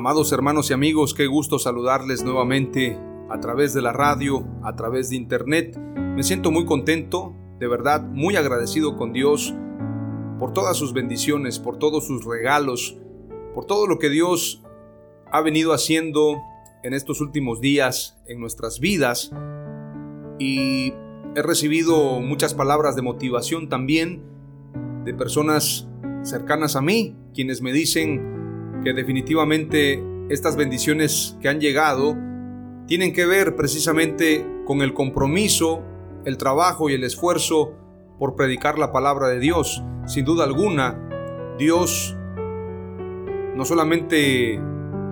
Amados hermanos y amigos, qué gusto saludarles nuevamente a través de la radio, a través de internet. Me siento muy contento, de verdad, muy agradecido con Dios por todas sus bendiciones, por todos sus regalos, por todo lo que Dios ha venido haciendo en estos últimos días en nuestras vidas. Y he recibido muchas palabras de motivación también de personas cercanas a mí, quienes me dicen, que definitivamente estas bendiciones que han llegado tienen que ver precisamente con el compromiso, el trabajo y el esfuerzo por predicar la palabra de Dios. Sin duda alguna, Dios no solamente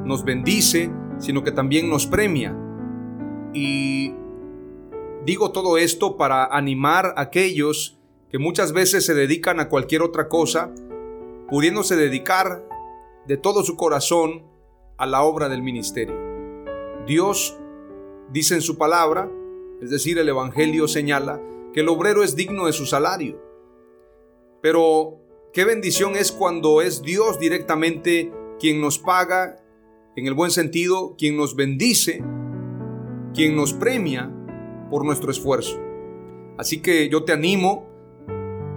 nos bendice, sino que también nos premia. Y digo todo esto para animar a aquellos que muchas veces se dedican a cualquier otra cosa, pudiéndose dedicar de todo su corazón a la obra del ministerio. Dios dice en su palabra, es decir, el Evangelio señala, que el obrero es digno de su salario. Pero qué bendición es cuando es Dios directamente quien nos paga, en el buen sentido, quien nos bendice, quien nos premia por nuestro esfuerzo. Así que yo te animo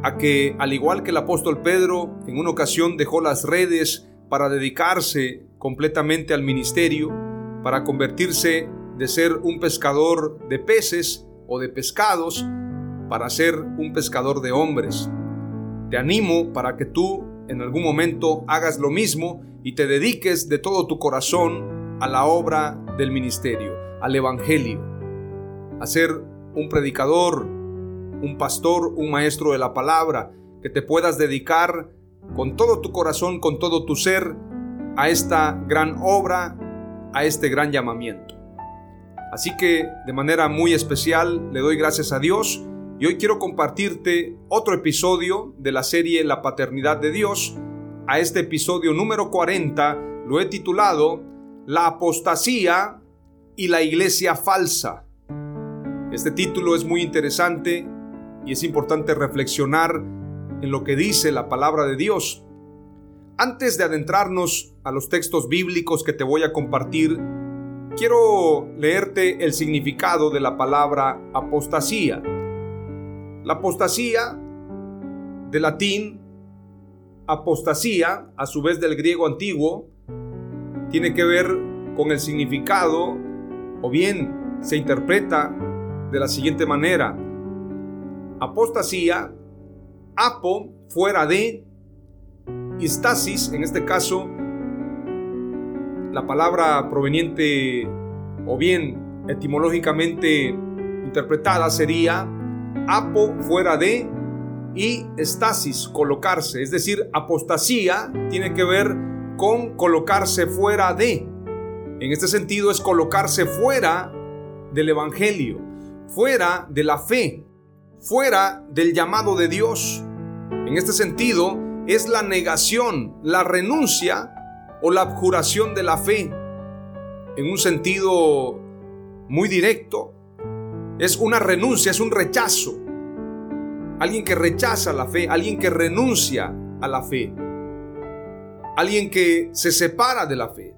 a que, al igual que el apóstol Pedro, en una ocasión dejó las redes para dedicarse completamente al ministerio, para convertirse de ser un pescador de peces o de pescados, para ser un pescador de hombres. Te animo para que tú en algún momento hagas lo mismo y te dediques de todo tu corazón a la obra del ministerio, al Evangelio, a ser un predicador, un pastor, un maestro de la palabra, que te puedas dedicar con todo tu corazón, con todo tu ser, a esta gran obra, a este gran llamamiento. Así que de manera muy especial le doy gracias a Dios y hoy quiero compartirte otro episodio de la serie La Paternidad de Dios. A este episodio número 40 lo he titulado La apostasía y la iglesia falsa. Este título es muy interesante y es importante reflexionar en lo que dice la palabra de Dios. Antes de adentrarnos a los textos bíblicos que te voy a compartir, quiero leerte el significado de la palabra apostasía. La apostasía, de latín, apostasía, a su vez del griego antiguo, tiene que ver con el significado, o bien se interpreta de la siguiente manera. Apostasía apo fuera de, y stasis, en este caso, la palabra proveniente o bien etimológicamente interpretada sería apo fuera de y estasis, colocarse. Es decir, apostasía tiene que ver con colocarse fuera de. En este sentido es colocarse fuera del Evangelio, fuera de la fe, fuera del llamado de Dios. En este sentido, es la negación, la renuncia o la abjuración de la fe. En un sentido muy directo, es una renuncia, es un rechazo. Alguien que rechaza la fe, alguien que renuncia a la fe. alguien que se separa de la fe.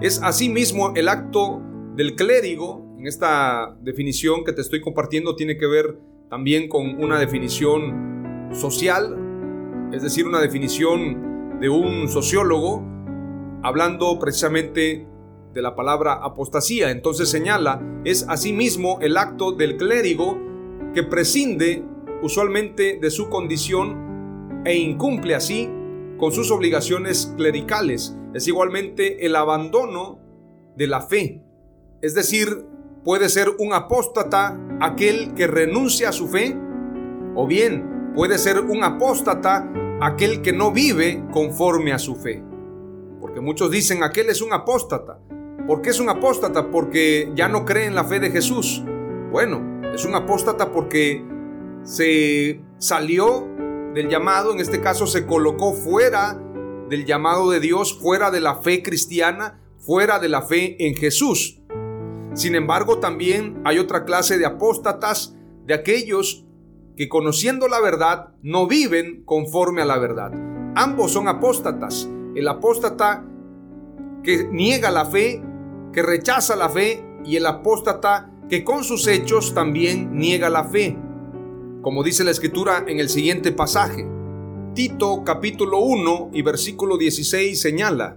Es asimismo el acto del clérigo, en esta definición que te estoy compartiendo tiene que ver también con una definición social, es decir, una definición de un sociólogo, hablando precisamente de la palabra apostasía. Entonces señala, es asimismo el acto del clérigo que prescinde usualmente de su condición e incumple así con sus obligaciones clericales. Es igualmente el abandono de la fe. Es decir, puede ser un apóstata aquel que renuncia a su fe, o bien puede ser un apóstata aquel que no vive conforme a su fe. Porque muchos dicen, aquel es un apóstata. ¿Por qué es un apóstata? Porque ya no cree en la fe de Jesús. Bueno, es un apóstata porque se salió del llamado, en este caso se colocó fuera del llamado de Dios, fuera de la fe cristiana, fuera de la fe en Jesús. Sin embargo, también hay otra clase de apóstatas, de aquellos que conociendo la verdad no viven conforme a la verdad. Ambos son apóstatas. El apóstata que niega la fe, que rechaza la fe, y el apóstata que con sus hechos también niega la fe como dice la escritura en el siguiente pasaje. Tito capítulo 1 y versículo 16 señala,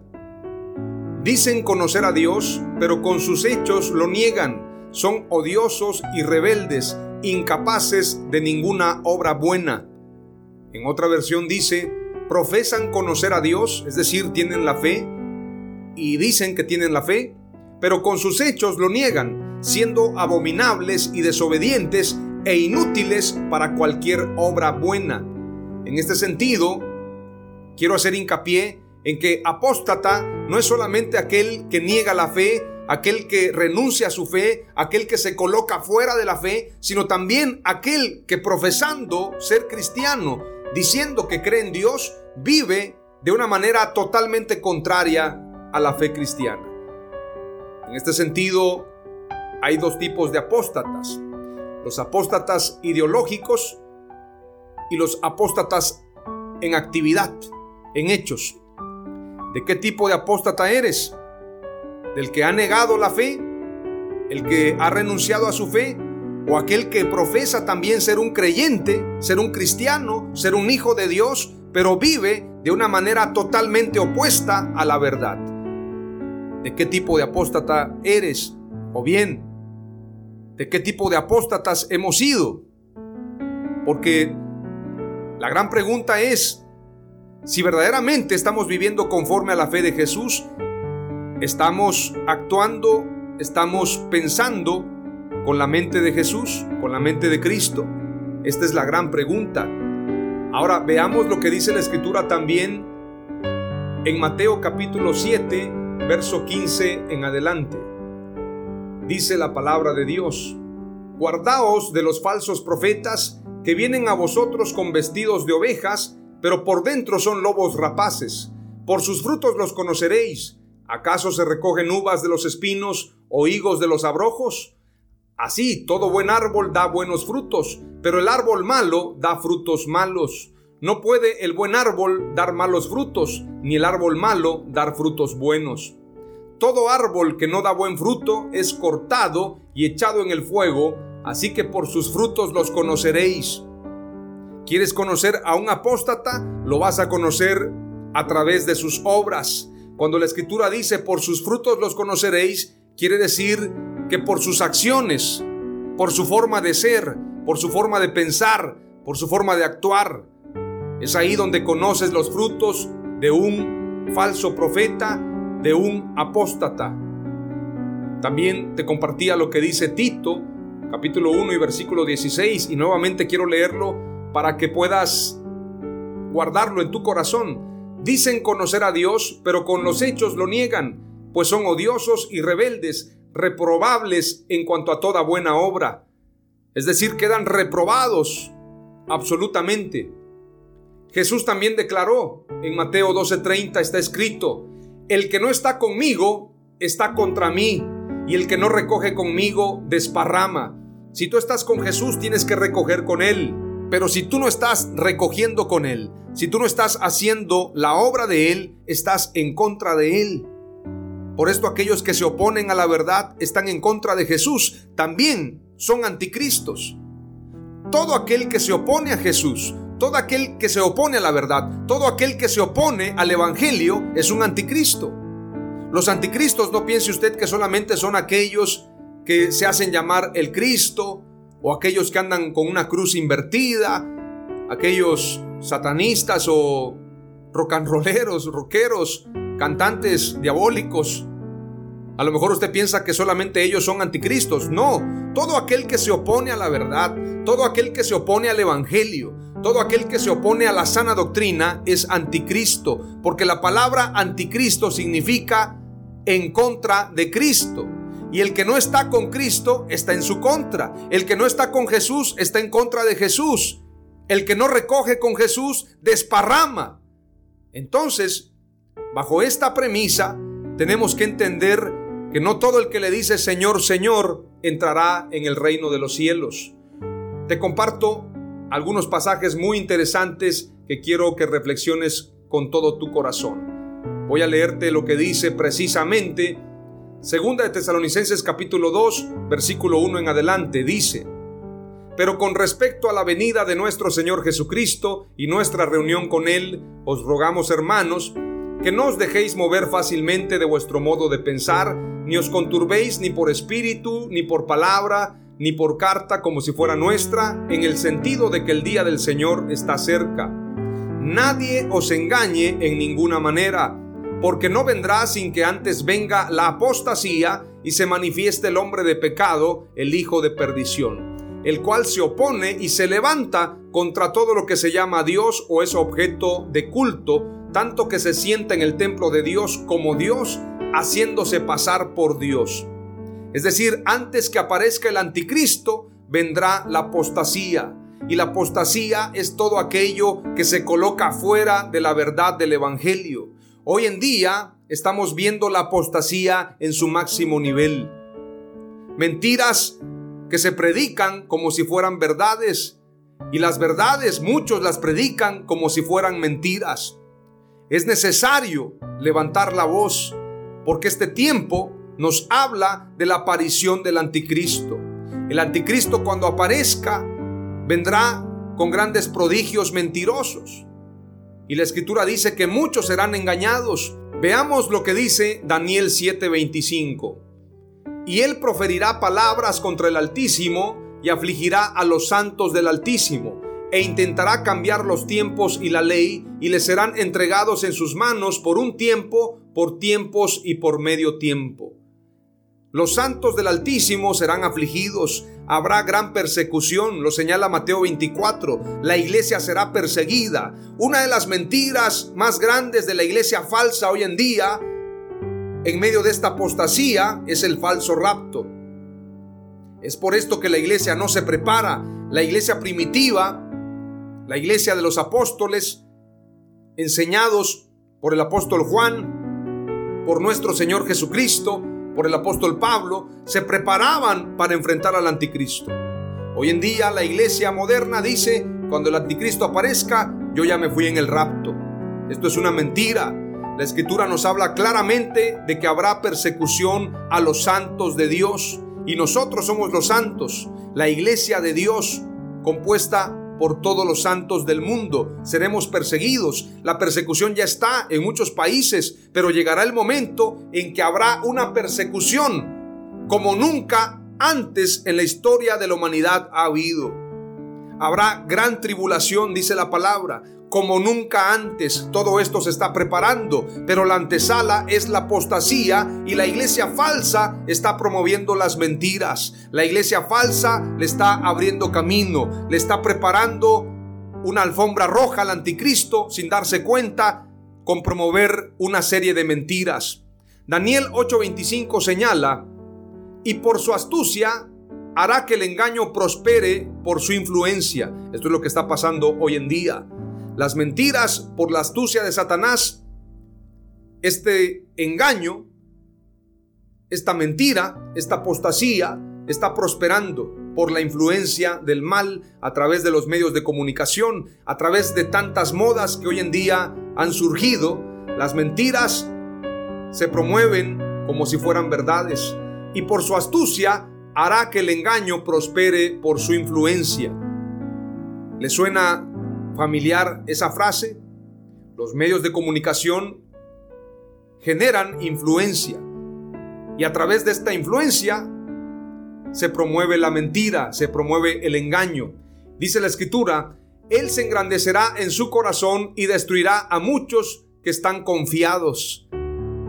Dicen conocer a Dios, pero con sus hechos lo niegan, son odiosos y rebeldes, incapaces de ninguna obra buena. En otra versión dice, profesan conocer a Dios, es decir, tienen la fe, y dicen que tienen la fe, pero con sus hechos lo niegan, siendo abominables y desobedientes e inútiles para cualquier obra buena. En este sentido, quiero hacer hincapié en que apóstata no es solamente aquel que niega la fe, aquel que renuncia a su fe, aquel que se coloca fuera de la fe, sino también aquel que profesando ser cristiano, diciendo que cree en Dios, vive de una manera totalmente contraria a la fe cristiana. En este sentido, hay dos tipos de apóstatas los apóstatas ideológicos y los apóstatas en actividad, en hechos. ¿De qué tipo de apóstata eres? ¿Del que ha negado la fe? ¿El que ha renunciado a su fe? ¿O aquel que profesa también ser un creyente, ser un cristiano, ser un hijo de Dios, pero vive de una manera totalmente opuesta a la verdad? ¿De qué tipo de apóstata eres? O bien, de qué tipo de apóstatas hemos sido. Porque la gran pregunta es, si verdaderamente estamos viviendo conforme a la fe de Jesús, estamos actuando, estamos pensando con la mente de Jesús, con la mente de Cristo. Esta es la gran pregunta. Ahora veamos lo que dice la escritura también en Mateo capítulo 7, verso 15 en adelante dice la palabra de Dios. Guardaos de los falsos profetas que vienen a vosotros con vestidos de ovejas, pero por dentro son lobos rapaces. Por sus frutos los conoceréis. ¿Acaso se recogen uvas de los espinos o higos de los abrojos? Así, todo buen árbol da buenos frutos, pero el árbol malo da frutos malos. No puede el buen árbol dar malos frutos, ni el árbol malo dar frutos buenos. Todo árbol que no da buen fruto es cortado y echado en el fuego, así que por sus frutos los conoceréis. ¿Quieres conocer a un apóstata? Lo vas a conocer a través de sus obras. Cuando la escritura dice por sus frutos los conoceréis, quiere decir que por sus acciones, por su forma de ser, por su forma de pensar, por su forma de actuar. Es ahí donde conoces los frutos de un falso profeta de un apóstata. También te compartía lo que dice Tito, capítulo 1 y versículo 16, y nuevamente quiero leerlo para que puedas guardarlo en tu corazón. Dicen conocer a Dios, pero con los hechos lo niegan, pues son odiosos y rebeldes, reprobables en cuanto a toda buena obra. Es decir, quedan reprobados absolutamente. Jesús también declaró, en Mateo 12:30 está escrito, el que no está conmigo está contra mí y el que no recoge conmigo desparrama. Si tú estás con Jesús tienes que recoger con Él. Pero si tú no estás recogiendo con Él, si tú no estás haciendo la obra de Él, estás en contra de Él. Por esto aquellos que se oponen a la verdad están en contra de Jesús. También son anticristos. Todo aquel que se opone a Jesús, todo aquel que se opone a la verdad, todo aquel que se opone al Evangelio es un anticristo. Los anticristos no piense usted que solamente son aquellos que se hacen llamar el Cristo o aquellos que andan con una cruz invertida, aquellos satanistas o rocanroleros, rockeros, cantantes diabólicos. A lo mejor usted piensa que solamente ellos son anticristos. No, todo aquel que se opone a la verdad, todo aquel que se opone al Evangelio, todo aquel que se opone a la sana doctrina es anticristo, porque la palabra anticristo significa en contra de Cristo. Y el que no está con Cristo está en su contra. El que no está con Jesús está en contra de Jesús. El que no recoge con Jesús desparrama. Entonces, bajo esta premisa, tenemos que entender que no todo el que le dice Señor, Señor, entrará en el reino de los cielos. Te comparto algunos pasajes muy interesantes que quiero que reflexiones con todo tu corazón. Voy a leerte lo que dice precisamente Segunda de Tesalonicenses capítulo 2, versículo 1 en adelante, dice, Pero con respecto a la venida de nuestro Señor Jesucristo y nuestra reunión con Él, os rogamos hermanos, que no os dejéis mover fácilmente de vuestro modo de pensar, ni os conturbéis ni por espíritu, ni por palabra, ni por carta como si fuera nuestra, en el sentido de que el día del Señor está cerca. Nadie os engañe en ninguna manera porque no vendrá sin que antes venga la apostasía y se manifieste el hombre de pecado, el hijo de perdición, el cual se opone y se levanta contra todo lo que se llama Dios o es objeto de culto, tanto que se sienta en el templo de Dios como Dios, haciéndose pasar por Dios. Es decir, antes que aparezca el anticristo, vendrá la apostasía. Y la apostasía es todo aquello que se coloca fuera de la verdad del Evangelio. Hoy en día estamos viendo la apostasía en su máximo nivel. Mentiras que se predican como si fueran verdades y las verdades muchos las predican como si fueran mentiras. Es necesario levantar la voz porque este tiempo nos habla de la aparición del anticristo. El anticristo cuando aparezca vendrá con grandes prodigios mentirosos. Y la escritura dice que muchos serán engañados. Veamos lo que dice Daniel 7:25. Y él proferirá palabras contra el Altísimo y afligirá a los santos del Altísimo e intentará cambiar los tiempos y la ley y le serán entregados en sus manos por un tiempo, por tiempos y por medio tiempo. Los santos del Altísimo serán afligidos, habrá gran persecución, lo señala Mateo 24, la iglesia será perseguida. Una de las mentiras más grandes de la iglesia falsa hoy en día, en medio de esta apostasía, es el falso rapto. Es por esto que la iglesia no se prepara. La iglesia primitiva, la iglesia de los apóstoles, enseñados por el apóstol Juan, por nuestro Señor Jesucristo, por el apóstol Pablo, se preparaban para enfrentar al anticristo. Hoy en día la iglesia moderna dice, cuando el anticristo aparezca, yo ya me fui en el rapto. Esto es una mentira. La escritura nos habla claramente de que habrá persecución a los santos de Dios y nosotros somos los santos, la iglesia de Dios compuesta por todos los santos del mundo. Seremos perseguidos. La persecución ya está en muchos países, pero llegará el momento en que habrá una persecución como nunca antes en la historia de la humanidad ha habido. Habrá gran tribulación, dice la palabra como nunca antes. Todo esto se está preparando, pero la antesala es la apostasía y la iglesia falsa está promoviendo las mentiras. La iglesia falsa le está abriendo camino, le está preparando una alfombra roja al anticristo sin darse cuenta con promover una serie de mentiras. Daniel 8:25 señala, y por su astucia hará que el engaño prospere por su influencia. Esto es lo que está pasando hoy en día las mentiras por la astucia de Satanás, este engaño, esta mentira, esta apostasía está prosperando. por la influencia del mal a través de los medios de comunicación, a través de tantas modas que hoy en día han surgido. Las mentiras se promueven como si fueran verdades y por su astucia hará que el engaño prospere por su influencia. ¿Le suena familiar esa frase? Los medios de comunicación generan influencia y a través de esta influencia se promueve la mentira, se promueve el engaño. Dice la escritura, Él se engrandecerá en su corazón y destruirá a muchos que están confiados.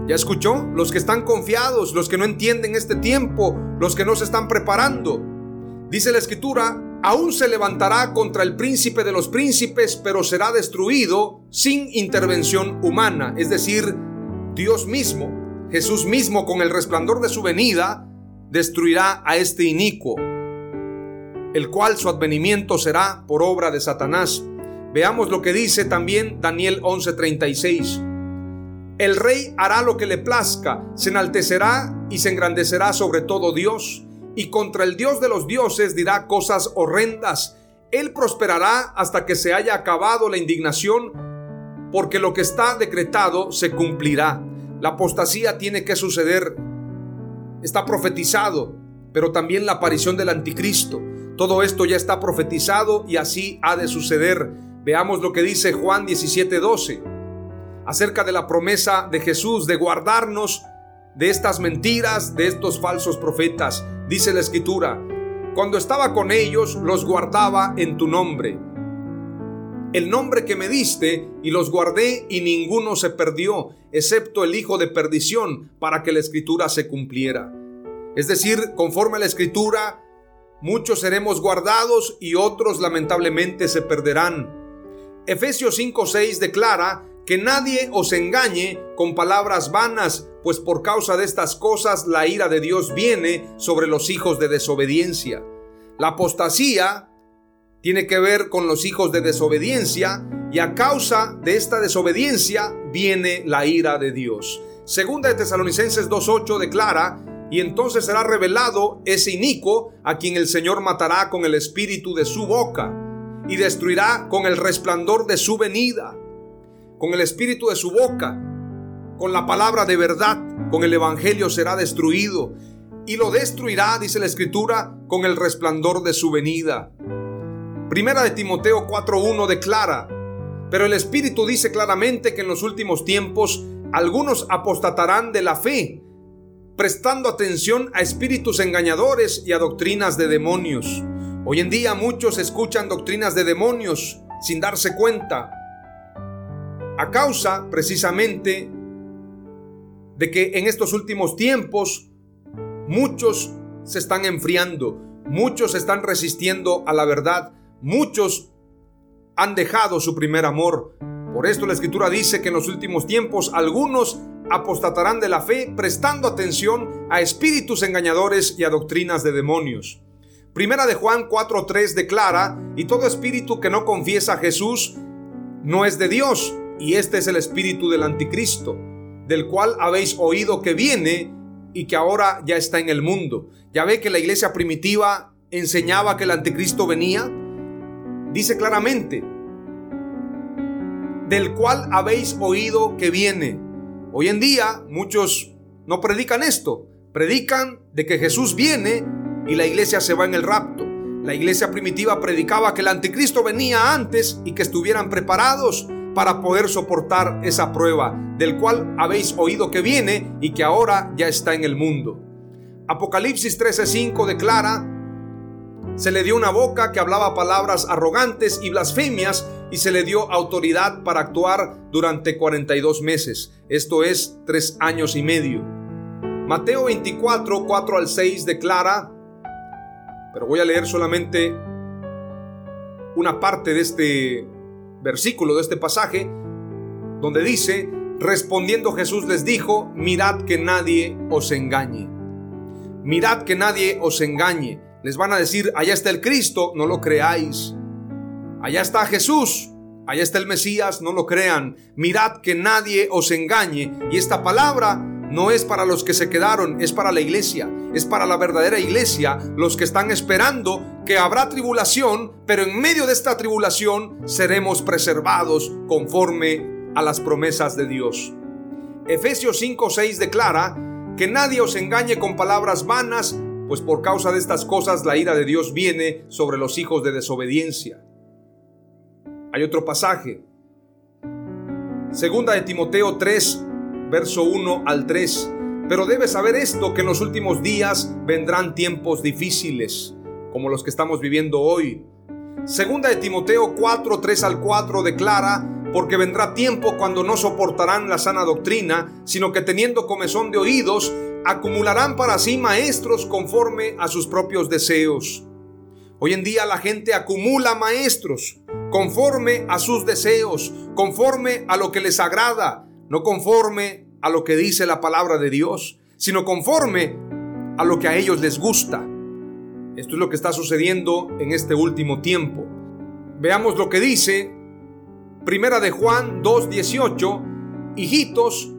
¿Ya escuchó? Los que están confiados, los que no entienden este tiempo, los que no se están preparando. Dice la escritura, aún se levantará contra el príncipe de los príncipes, pero será destruido sin intervención humana. Es decir, Dios mismo, Jesús mismo con el resplandor de su venida, destruirá a este inicuo, el cual su advenimiento será por obra de Satanás. Veamos lo que dice también Daniel 11:36. El rey hará lo que le plazca, se enaltecerá y se engrandecerá sobre todo Dios, y contra el Dios de los dioses dirá cosas horrendas. Él prosperará hasta que se haya acabado la indignación, porque lo que está decretado se cumplirá. La apostasía tiene que suceder está profetizado, pero también la aparición del anticristo. Todo esto ya está profetizado y así ha de suceder. Veamos lo que dice Juan 17:12 acerca de la promesa de Jesús de guardarnos de estas mentiras, de estos falsos profetas. Dice la escritura, cuando estaba con ellos los guardaba en tu nombre. El nombre que me diste y los guardé y ninguno se perdió, excepto el hijo de perdición, para que la escritura se cumpliera. Es decir, conforme a la escritura, muchos seremos guardados y otros lamentablemente se perderán. Efesios 5:6 declara que nadie os engañe con palabras vanas, pues por causa de estas cosas la ira de Dios viene sobre los hijos de desobediencia. La apostasía tiene que ver con los hijos de desobediencia y a causa de esta desobediencia viene la ira de Dios. Segunda de Tesalonicenses 2.8 declara, y entonces será revelado ese inico a quien el Señor matará con el espíritu de su boca y destruirá con el resplandor de su venida, con el espíritu de su boca, con la palabra de verdad, con el evangelio será destruido y lo destruirá, dice la escritura, con el resplandor de su venida. Primera de Timoteo 4.1 declara, pero el Espíritu dice claramente que en los últimos tiempos algunos apostatarán de la fe, prestando atención a espíritus engañadores y a doctrinas de demonios. Hoy en día muchos escuchan doctrinas de demonios sin darse cuenta, a causa precisamente de que en estos últimos tiempos muchos se están enfriando, muchos están resistiendo a la verdad, Muchos han dejado su primer amor. Por esto la escritura dice que en los últimos tiempos algunos apostatarán de la fe prestando atención a espíritus engañadores y a doctrinas de demonios. Primera de Juan 4:3 declara, y todo espíritu que no confiesa a Jesús no es de Dios, y este es el espíritu del anticristo, del cual habéis oído que viene y que ahora ya está en el mundo. Ya ve que la iglesia primitiva enseñaba que el anticristo venía, dice claramente, del cual habéis oído que viene. Hoy en día muchos no predican esto, predican de que Jesús viene y la iglesia se va en el rapto. La iglesia primitiva predicaba que el anticristo venía antes y que estuvieran preparados para poder soportar esa prueba, del cual habéis oído que viene y que ahora ya está en el mundo. Apocalipsis 13:5 declara, se le dio una boca que hablaba palabras arrogantes y blasfemias y se le dio autoridad para actuar durante 42 meses, esto es, tres años y medio. Mateo 24, 4 al 6 declara, pero voy a leer solamente una parte de este versículo, de este pasaje, donde dice, respondiendo Jesús les dijo, mirad que nadie os engañe. Mirad que nadie os engañe les van a decir, allá está el Cristo, no lo creáis. Allá está Jesús, allá está el Mesías, no lo crean. Mirad que nadie os engañe. Y esta palabra no es para los que se quedaron, es para la iglesia, es para la verdadera iglesia, los que están esperando que habrá tribulación, pero en medio de esta tribulación seremos preservados conforme a las promesas de Dios. Efesios 5:6 declara que nadie os engañe con palabras vanas, pues por causa de estas cosas la ira de Dios viene sobre los hijos de desobediencia. Hay otro pasaje. Segunda de Timoteo 3, verso 1 al 3. Pero debes saber esto, que en los últimos días vendrán tiempos difíciles, como los que estamos viviendo hoy. Segunda de Timoteo 4, 3 al 4 declara, porque vendrá tiempo cuando no soportarán la sana doctrina, sino que teniendo comezón de oídos, acumularán para sí maestros conforme a sus propios deseos. Hoy en día la gente acumula maestros conforme a sus deseos, conforme a lo que les agrada, no conforme a lo que dice la palabra de Dios, sino conforme a lo que a ellos les gusta. Esto es lo que está sucediendo en este último tiempo. Veamos lo que dice Primera de Juan 2:18, hijitos,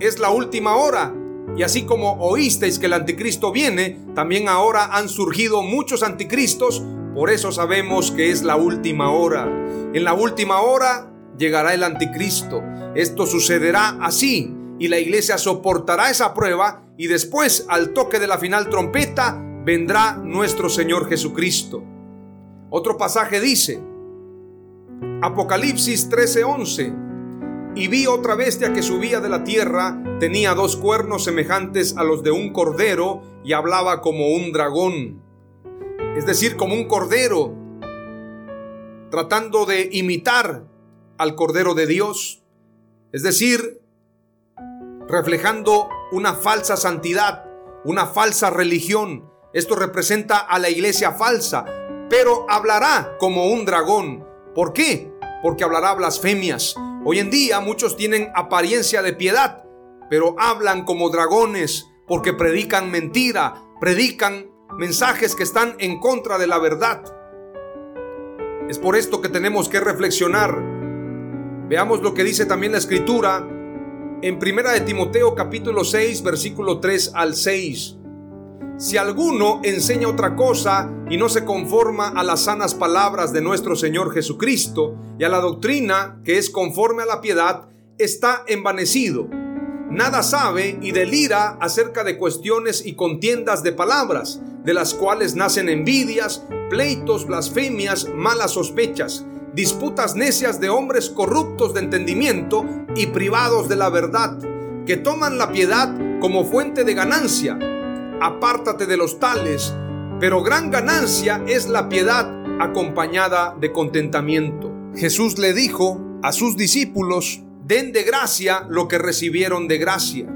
es la última hora. Y así como oísteis que el anticristo viene, también ahora han surgido muchos anticristos, por eso sabemos que es la última hora. En la última hora llegará el anticristo. Esto sucederá así y la iglesia soportará esa prueba y después al toque de la final trompeta vendrá nuestro Señor Jesucristo. Otro pasaje dice, Apocalipsis 13:11, y vi otra bestia que subía de la tierra, tenía dos cuernos semejantes a los de un cordero y hablaba como un dragón, es decir, como un cordero, tratando de imitar al Cordero de Dios, es decir, reflejando una falsa santidad, una falsa religión. Esto representa a la iglesia falsa, pero hablará como un dragón. ¿Por qué? Porque hablará blasfemias. Hoy en día muchos tienen apariencia de piedad, pero hablan como dragones porque predican mentira, predican mensajes que están en contra de la verdad. Es por esto que tenemos que reflexionar Veamos lo que dice también la escritura en Primera de Timoteo capítulo 6 versículo 3 al 6. Si alguno enseña otra cosa y no se conforma a las sanas palabras de nuestro Señor Jesucristo y a la doctrina que es conforme a la piedad, está envanecido. Nada sabe y delira acerca de cuestiones y contiendas de palabras, de las cuales nacen envidias, pleitos, blasfemias, malas sospechas disputas necias de hombres corruptos de entendimiento y privados de la verdad, que toman la piedad como fuente de ganancia. Apártate de los tales, pero gran ganancia es la piedad acompañada de contentamiento. Jesús le dijo a sus discípulos, den de gracia lo que recibieron de gracia.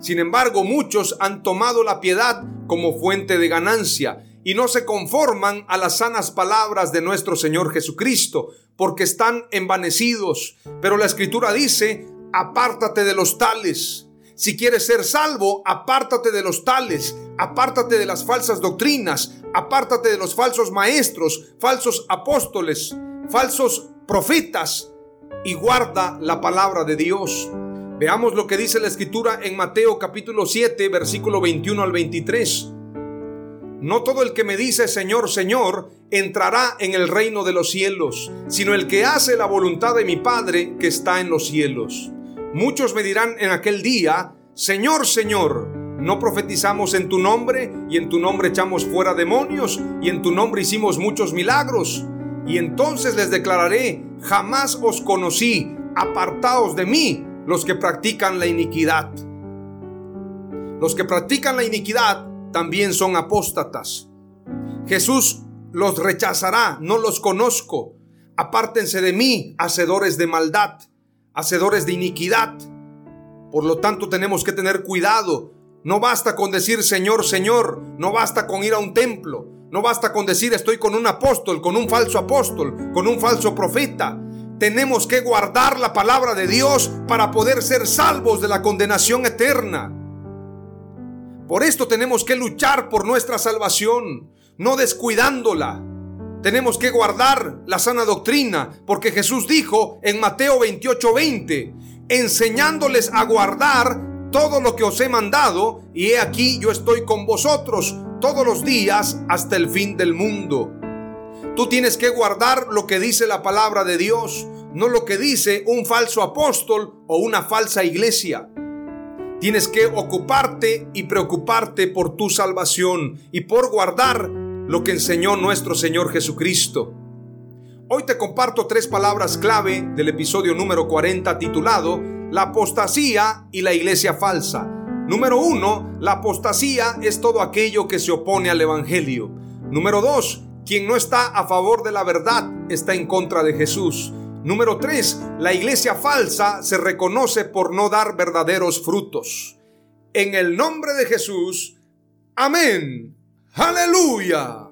Sin embargo, muchos han tomado la piedad como fuente de ganancia y no se conforman a las sanas palabras de nuestro Señor Jesucristo, porque están envanecidos. Pero la Escritura dice, apártate de los tales. Si quieres ser salvo, apártate de los tales, apártate de las falsas doctrinas, apártate de los falsos maestros, falsos apóstoles, falsos profetas y guarda la palabra de Dios. Veamos lo que dice la escritura en Mateo capítulo 7, versículo 21 al 23. No todo el que me dice Señor, Señor, entrará en el reino de los cielos, sino el que hace la voluntad de mi Padre que está en los cielos. Muchos me dirán en aquel día, Señor, Señor, ¿no profetizamos en tu nombre y en tu nombre echamos fuera demonios y en tu nombre hicimos muchos milagros? Y entonces les declararé, jamás os conocí, apartaos de mí los que practican la iniquidad. Los que practican la iniquidad también son apóstatas. Jesús los rechazará, no los conozco. Apártense de mí, hacedores de maldad, hacedores de iniquidad. Por lo tanto, tenemos que tener cuidado. No basta con decir Señor, Señor, no basta con ir a un templo, no basta con decir estoy con un apóstol, con un falso apóstol, con un falso profeta. Tenemos que guardar la palabra de Dios para poder ser salvos de la condenación eterna. Por esto tenemos que luchar por nuestra salvación, no descuidándola. Tenemos que guardar la sana doctrina, porque Jesús dijo en Mateo 28:20, enseñándoles a guardar todo lo que os he mandado, y he aquí yo estoy con vosotros todos los días hasta el fin del mundo. Tú tienes que guardar lo que dice la palabra de Dios, no lo que dice un falso apóstol o una falsa iglesia. Tienes que ocuparte y preocuparte por tu salvación y por guardar lo que enseñó nuestro Señor Jesucristo. Hoy te comparto tres palabras clave del episodio número 40 titulado La apostasía y la iglesia falsa. Número uno, la apostasía es todo aquello que se opone al Evangelio. Número dos, quien no está a favor de la verdad está en contra de Jesús. Número 3. La iglesia falsa se reconoce por no dar verdaderos frutos. En el nombre de Jesús. Amén. Aleluya.